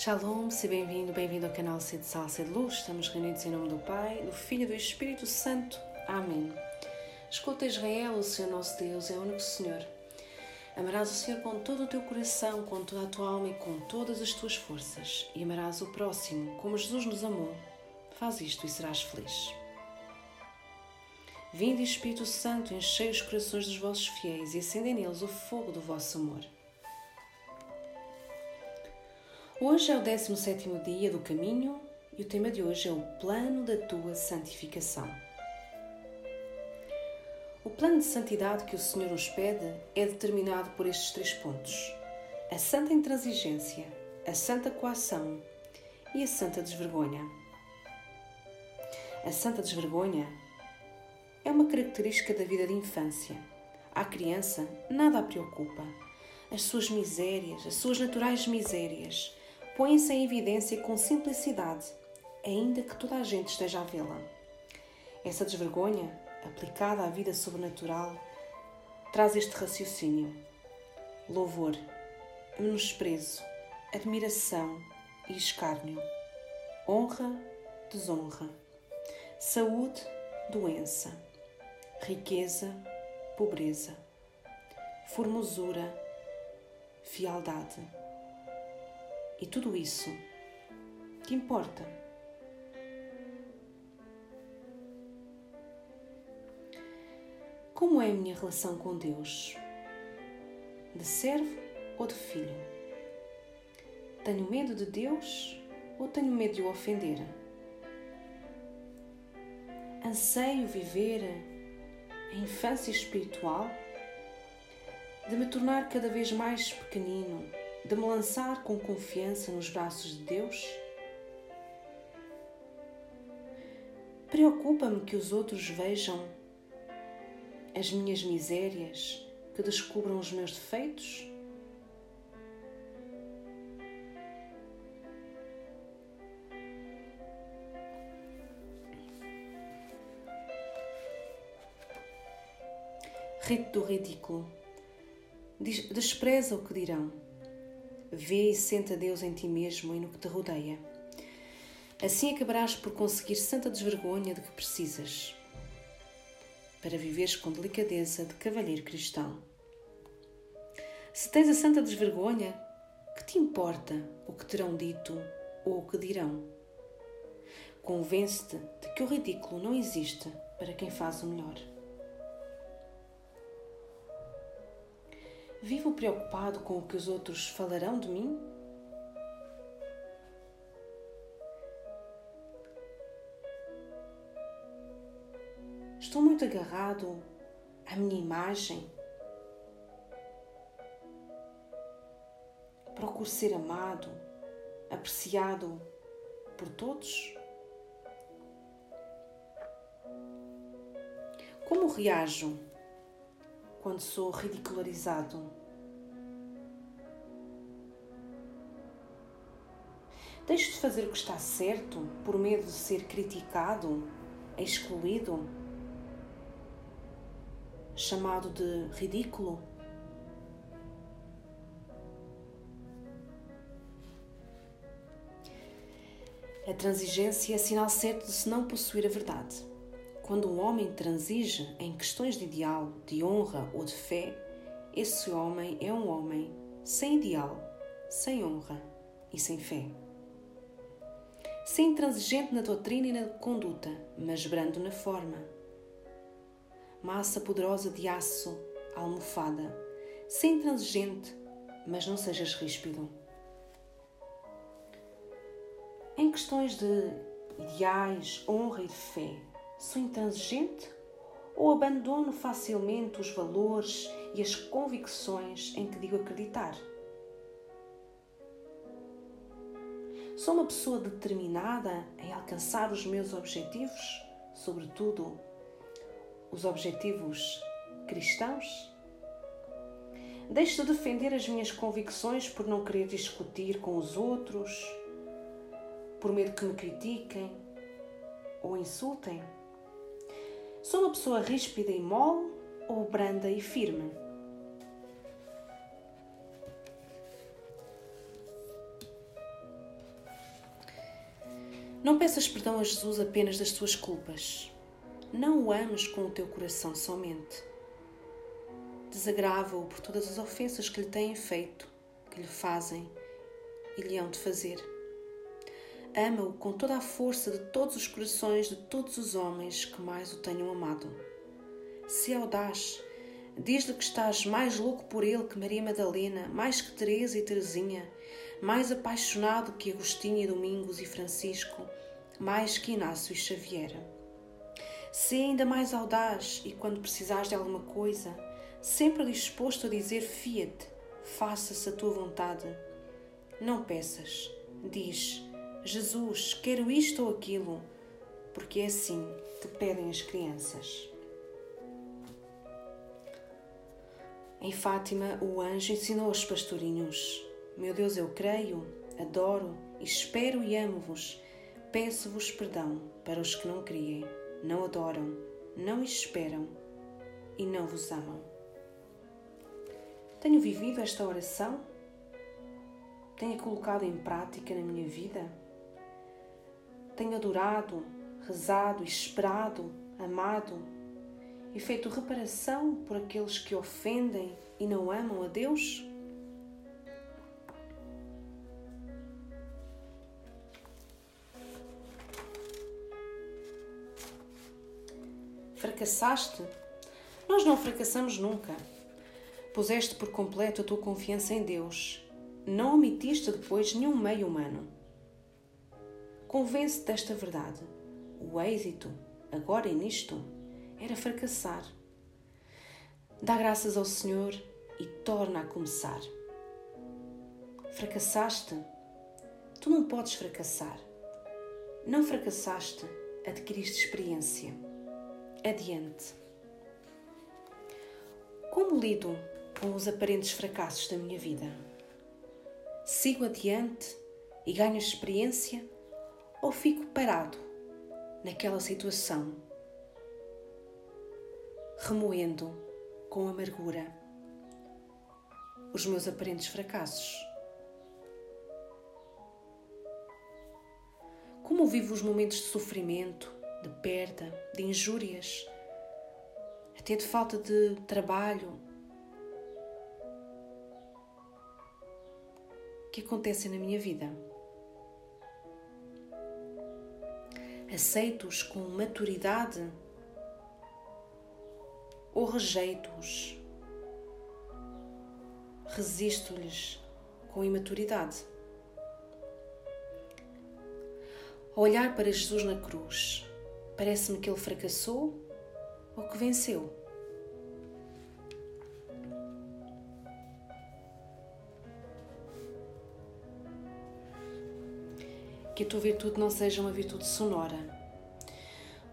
Shalom, seja bem-vindo, bem-vindo ao canal C de Sal, de Luz. Estamos reunidos em nome do Pai, do Filho e do Espírito Santo. Amém. Escuta Israel, o Senhor nosso Deus é o único Senhor. Amarás o Senhor com todo o teu coração, com toda a tua alma e com todas as tuas forças. E amarás o próximo, como Jesus nos amou. Faz isto e serás feliz. Vinde, Espírito Santo, enchei os corações dos vossos fiéis e acendei neles o fogo do vosso amor. Hoje é o 17 dia do caminho e o tema de hoje é o plano da tua santificação. O plano de santidade que o Senhor nos pede é determinado por estes três pontos: a santa intransigência, a santa coação e a santa desvergonha. A santa desvergonha é uma característica da vida de infância. À criança nada a preocupa. As suas misérias, as suas naturais misérias, põem-se em evidência com simplicidade, ainda que toda a gente esteja a vê-la. Essa desvergonha, aplicada à vida sobrenatural, traz este raciocínio: louvor, menosprezo, admiração e escárnio, honra, desonra, saúde, doença, riqueza, pobreza, formosura, fialdade e tudo isso, que importa? Como é a minha relação com Deus? De servo ou de filho? Tenho medo de Deus ou tenho medo de o ofender? Anseio viver a infância espiritual? De me tornar cada vez mais pequenino de me lançar com confiança nos braços de Deus? Preocupa-me que os outros vejam as minhas misérias, que descubram os meus defeitos? Rito do ridículo. Despreza o que dirão Vê e senta Deus em ti mesmo e no que te rodeia. Assim acabarás por conseguir santa desvergonha de que precisas, para viveres com delicadeza de cavalheiro cristão. Se tens a santa desvergonha, que te importa o que terão dito ou o que dirão? Convence-te de que o ridículo não existe para quem faz o melhor. Vivo preocupado com o que os outros falarão de mim? Estou muito agarrado à minha imagem. Procuro ser amado, apreciado por todos. Como reajo quando sou ridicularizado. Deixo de fazer o que está certo por medo de ser criticado, excluído, chamado de ridículo. A transigência é sinal certo de se não possuir a verdade. Quando um homem transige em questões de ideal, de honra ou de fé, esse homem é um homem sem ideal, sem honra e sem fé. Sem intransigente na doutrina e na conduta, mas brando na forma. Massa poderosa de aço, almofada, sem intransigente, mas não sejas ríspido. Em questões de ideais, honra e de fé, Sou intransigente ou abandono facilmente os valores e as convicções em que digo acreditar? Sou uma pessoa determinada em alcançar os meus objetivos, sobretudo os objetivos cristãos? Deixo de defender as minhas convicções por não querer discutir com os outros, por medo que me critiquem ou insultem? Sou uma pessoa ríspida e mole ou branda e firme? Não peças perdão a Jesus apenas das tuas culpas. Não o ames com o teu coração somente. Desagrava-o por todas as ofensas que lhe têm feito, que lhe fazem e lhe hão de fazer. Ama-o com toda a força de todos os corações de todos os homens que mais o tenham amado. Se audaz, diz-lhe que estás mais louco por ele que Maria Madalena, mais que Teresa e Teresinha, mais apaixonado que Agostinho e Domingos e Francisco, mais que Inácio e Xavier. Se ainda mais audaz e quando precisares de alguma coisa, sempre disposto a dizer fiat, faça-se a tua vontade. Não peças, diz, Jesus, quero isto ou aquilo, porque é assim que pedem as crianças. Em Fátima, o anjo ensinou aos pastorinhos: Meu Deus, eu creio, adoro, espero e amo-vos. Peço-vos perdão para os que não criem, não adoram, não esperam e não vos amam. Tenho vivido esta oração? Tenho colocado em prática na minha vida? Tenho adorado, rezado, esperado, amado e feito reparação por aqueles que ofendem e não amam a Deus? Fracassaste? Nós não fracassamos nunca. Puseste por completo a tua confiança em Deus. Não omitiste depois nenhum meio humano. Convence-te desta verdade. O êxito, agora e nisto, era fracassar. Dá graças ao Senhor e torna a começar. Fracassaste? Tu não podes fracassar. Não fracassaste, adquiriste experiência. Adiante. Como lido com os aparentes fracassos da minha vida? Sigo adiante e ganho experiência ou fico parado naquela situação remoendo com amargura os meus aparentes fracassos. Como vivo os momentos de sofrimento, de perda, de injúrias, até de falta de trabalho, que acontecem na minha vida. Aceito-os com maturidade ou rejeito-os. Resisto-lhes com imaturidade. Ao olhar para Jesus na cruz, parece-me que ele fracassou ou que venceu. Que a tua virtude não seja uma virtude sonora,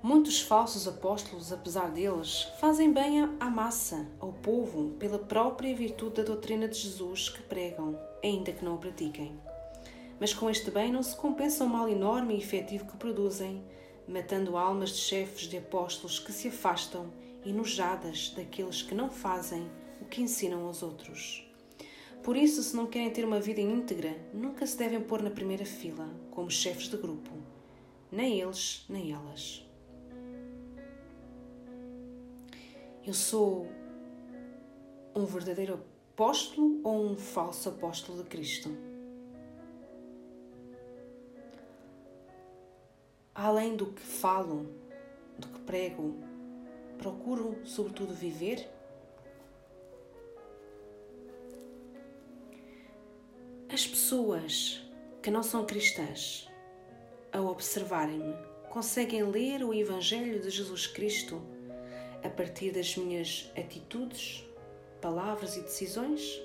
Muitos falsos apóstolos, apesar deles, fazem bem à massa, ao povo, pela própria virtude da doutrina de Jesus que pregam, ainda que não o pratiquem. Mas com este bem não se compensa o mal enorme e efetivo que produzem, matando almas de chefes de apóstolos que se afastam, enojadas daqueles que não fazem o que ensinam aos outros. Por isso, se não querem ter uma vida íntegra, nunca se devem pôr na primeira fila, como chefes de grupo, nem eles nem elas. Eu sou um verdadeiro apóstolo ou um falso apóstolo de Cristo? Além do que falo, do que prego, procuro, sobretudo, viver? Pessoas que não são cristãs, ao observarem-me, conseguem ler o Evangelho de Jesus Cristo a partir das minhas atitudes, palavras e decisões?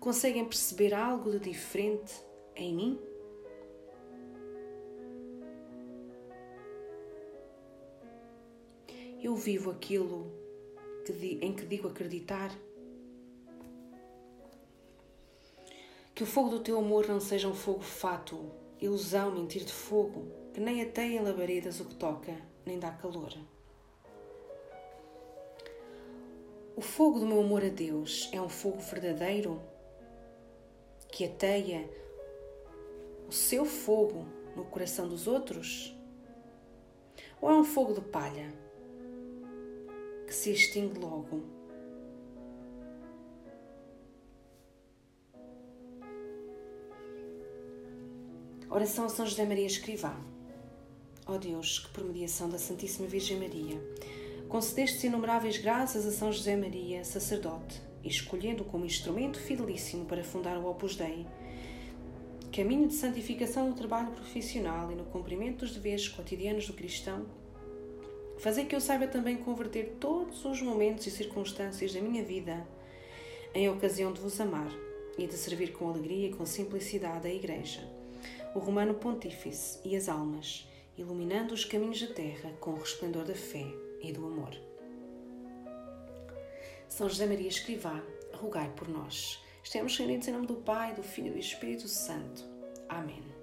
Conseguem perceber algo de diferente em mim? Eu vivo aquilo em que digo acreditar? Que o fogo do teu amor não seja um fogo fátuo, ilusão, mentir de fogo, que nem ateia em labaredas o que toca, nem dá calor. O fogo do meu amor a Deus é um fogo verdadeiro que ateia o seu fogo no coração dos outros? Ou é um fogo de palha que se extingue logo? Oração a São José Maria Escrivá. Ó oh Deus, que por mediação da Santíssima Virgem Maria, concedeste inumeráveis graças a São José Maria, sacerdote, e escolhendo como instrumento fidelíssimo para fundar o Opus Dei, caminho de santificação no trabalho profissional e no cumprimento dos deveres cotidianos do cristão, fazer que eu saiba também converter todos os momentos e circunstâncias da minha vida em ocasião de vos amar e de servir com alegria e com simplicidade a Igreja, o Romano Pontífice e as almas, iluminando os caminhos da terra com o resplendor da fé e do amor. São José Maria Escrivá, rogai por nós. Estamos reunidos em nome do Pai, do Filho e do Espírito Santo. Amém.